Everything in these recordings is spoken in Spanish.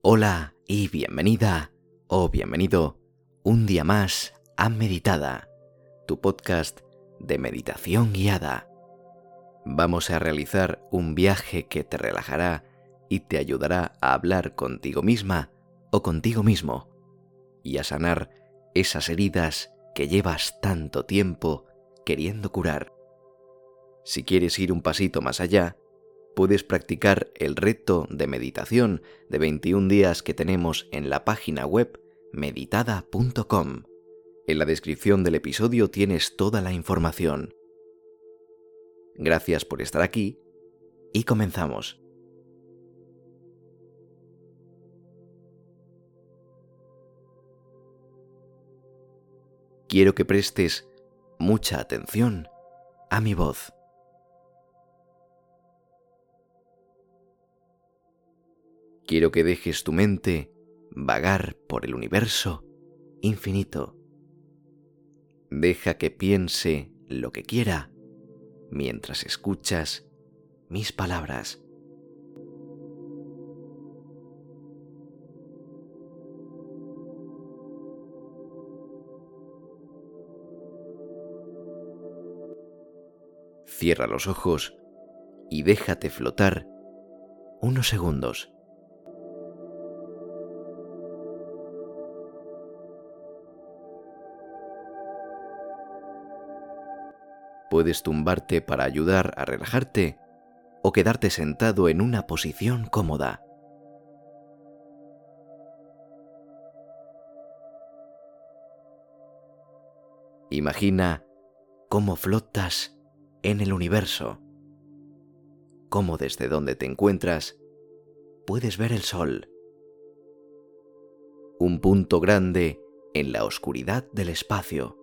Hola y bienvenida o bienvenido un día más a Meditada, tu podcast de meditación guiada. Vamos a realizar un viaje que te relajará y te ayudará a hablar contigo misma o contigo mismo y a sanar esas heridas que llevas tanto tiempo queriendo curar. Si quieres ir un pasito más allá, puedes practicar el reto de meditación de 21 días que tenemos en la página web meditada.com. En la descripción del episodio tienes toda la información. Gracias por estar aquí y comenzamos. Quiero que prestes mucha atención a mi voz. Quiero que dejes tu mente vagar por el universo infinito. Deja que piense lo que quiera mientras escuchas mis palabras. Cierra los ojos y déjate flotar unos segundos. Puedes tumbarte para ayudar a relajarte o quedarte sentado en una posición cómoda. Imagina cómo flotas en el universo, cómo desde donde te encuentras puedes ver el sol, un punto grande en la oscuridad del espacio.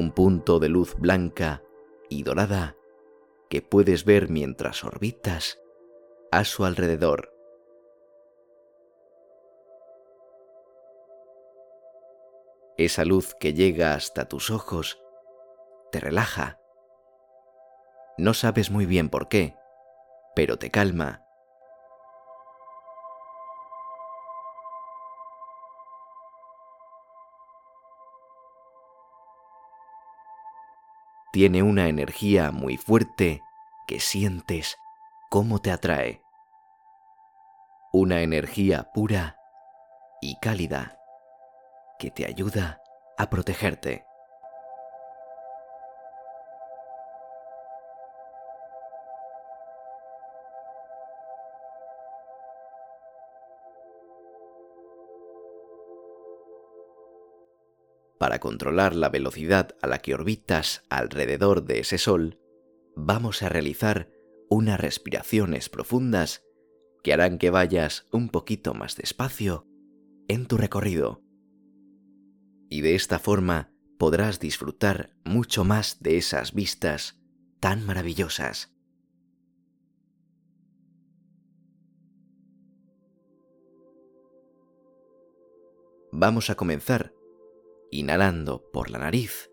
Un punto de luz blanca y dorada que puedes ver mientras orbitas a su alrededor. Esa luz que llega hasta tus ojos te relaja. No sabes muy bien por qué, pero te calma tiene una energía muy fuerte que sientes cómo te atrae. Una energía pura y cálida que te ayuda a protegerte. Para controlar la velocidad a la que orbitas alrededor de ese sol, vamos a realizar unas respiraciones profundas que harán que vayas un poquito más despacio en tu recorrido. Y de esta forma podrás disfrutar mucho más de esas vistas tan maravillosas. Vamos a comenzar inhalando por la nariz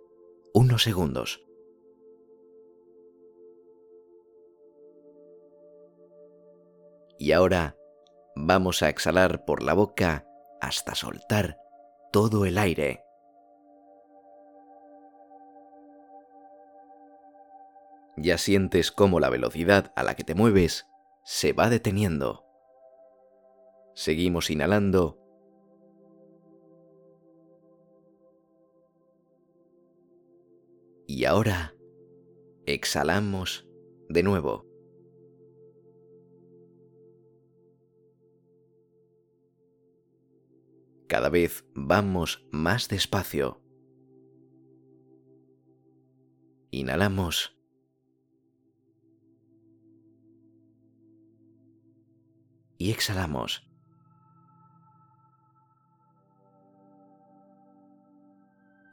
unos segundos. Y ahora vamos a exhalar por la boca hasta soltar todo el aire. Ya sientes cómo la velocidad a la que te mueves se va deteniendo. Seguimos inhalando Y ahora exhalamos de nuevo. Cada vez vamos más despacio. Inhalamos. Y exhalamos.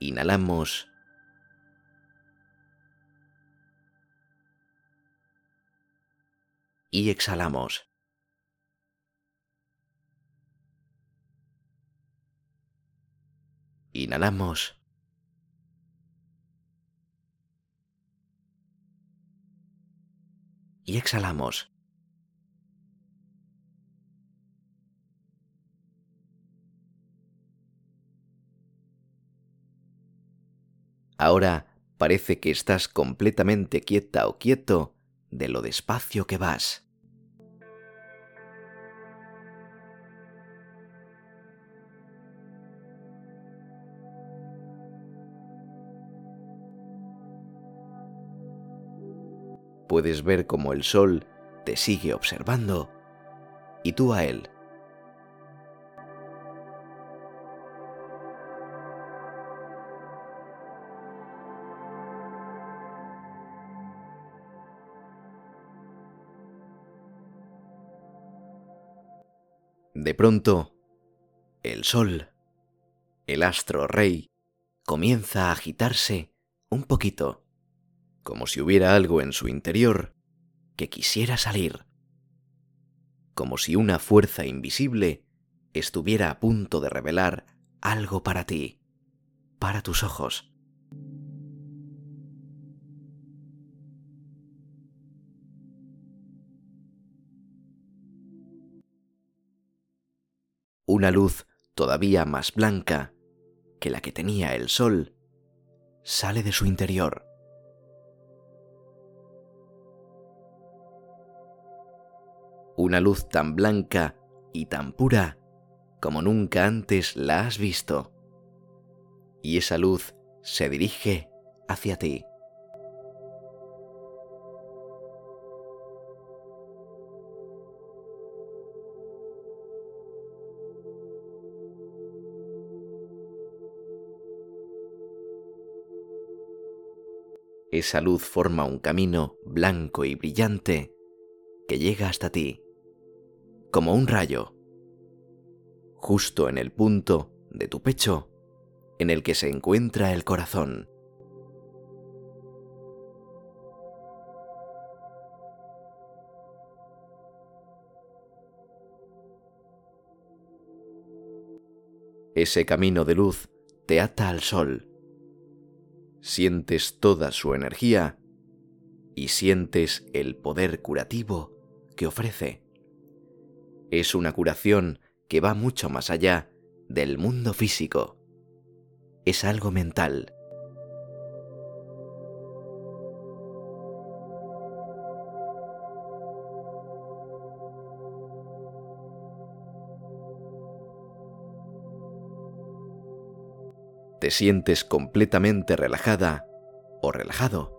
Inhalamos y exhalamos. Inhalamos. Y exhalamos. Ahora parece que estás completamente quieta o quieto de lo despacio que vas. Puedes ver cómo el sol te sigue observando y tú a él. De pronto, el sol, el astro rey, comienza a agitarse un poquito, como si hubiera algo en su interior que quisiera salir, como si una fuerza invisible estuviera a punto de revelar algo para ti, para tus ojos. una luz todavía más blanca que la que tenía el sol, sale de su interior. Una luz tan blanca y tan pura como nunca antes la has visto. Y esa luz se dirige hacia ti. esa luz forma un camino blanco y brillante que llega hasta ti, como un rayo, justo en el punto de tu pecho en el que se encuentra el corazón. Ese camino de luz te ata al sol sientes toda su energía y sientes el poder curativo que ofrece. Es una curación que va mucho más allá del mundo físico. Es algo mental. te sientes completamente relajada o relajado,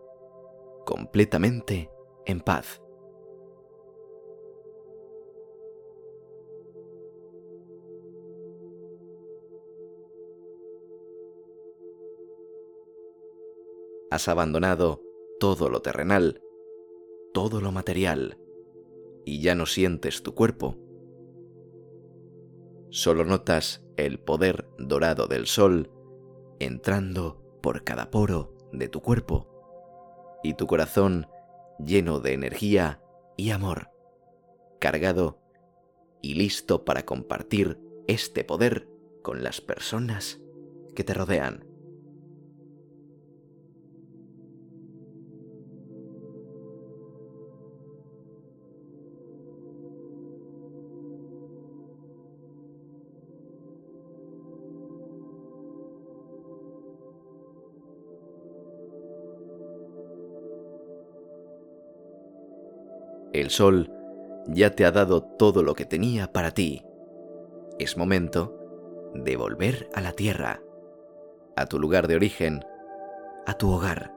completamente en paz. Has abandonado todo lo terrenal, todo lo material, y ya no sientes tu cuerpo. Solo notas el poder dorado del sol entrando por cada poro de tu cuerpo y tu corazón lleno de energía y amor, cargado y listo para compartir este poder con las personas que te rodean. El sol ya te ha dado todo lo que tenía para ti. Es momento de volver a la tierra, a tu lugar de origen, a tu hogar.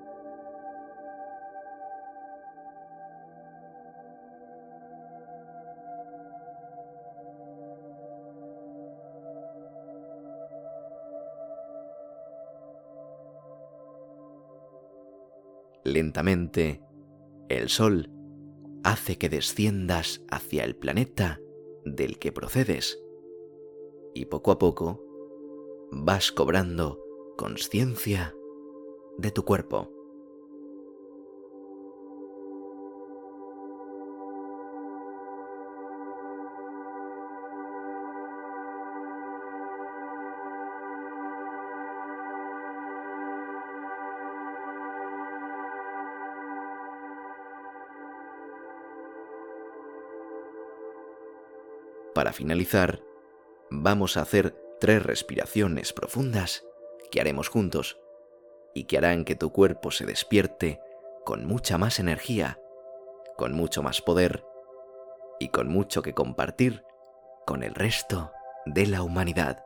Lentamente, el sol hace que desciendas hacia el planeta del que procedes y poco a poco vas cobrando conciencia de tu cuerpo. Para finalizar, vamos a hacer tres respiraciones profundas que haremos juntos y que harán que tu cuerpo se despierte con mucha más energía, con mucho más poder y con mucho que compartir con el resto de la humanidad.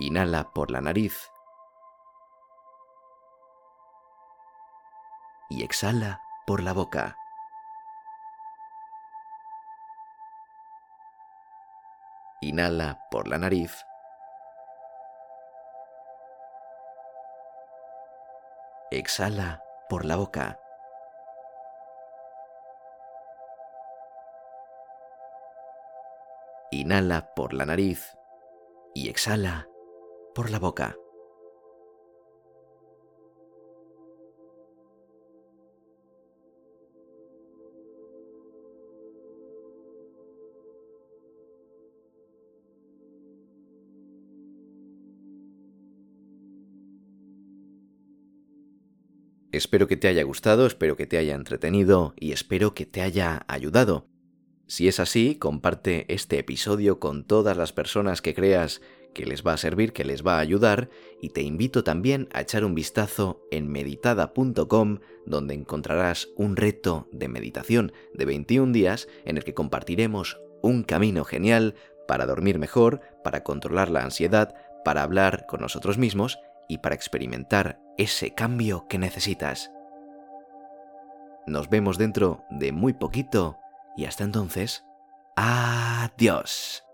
Inhala por la nariz y exhala por la boca. Inhala por la nariz. Exhala por la boca. Inhala por la nariz y exhala por la boca. Espero que te haya gustado, espero que te haya entretenido y espero que te haya ayudado. Si es así, comparte este episodio con todas las personas que creas que les va a servir, que les va a ayudar, y te invito también a echar un vistazo en meditada.com, donde encontrarás un reto de meditación de 21 días en el que compartiremos un camino genial para dormir mejor, para controlar la ansiedad, para hablar con nosotros mismos y para experimentar ese cambio que necesitas. Nos vemos dentro de muy poquito y hasta entonces, adiós.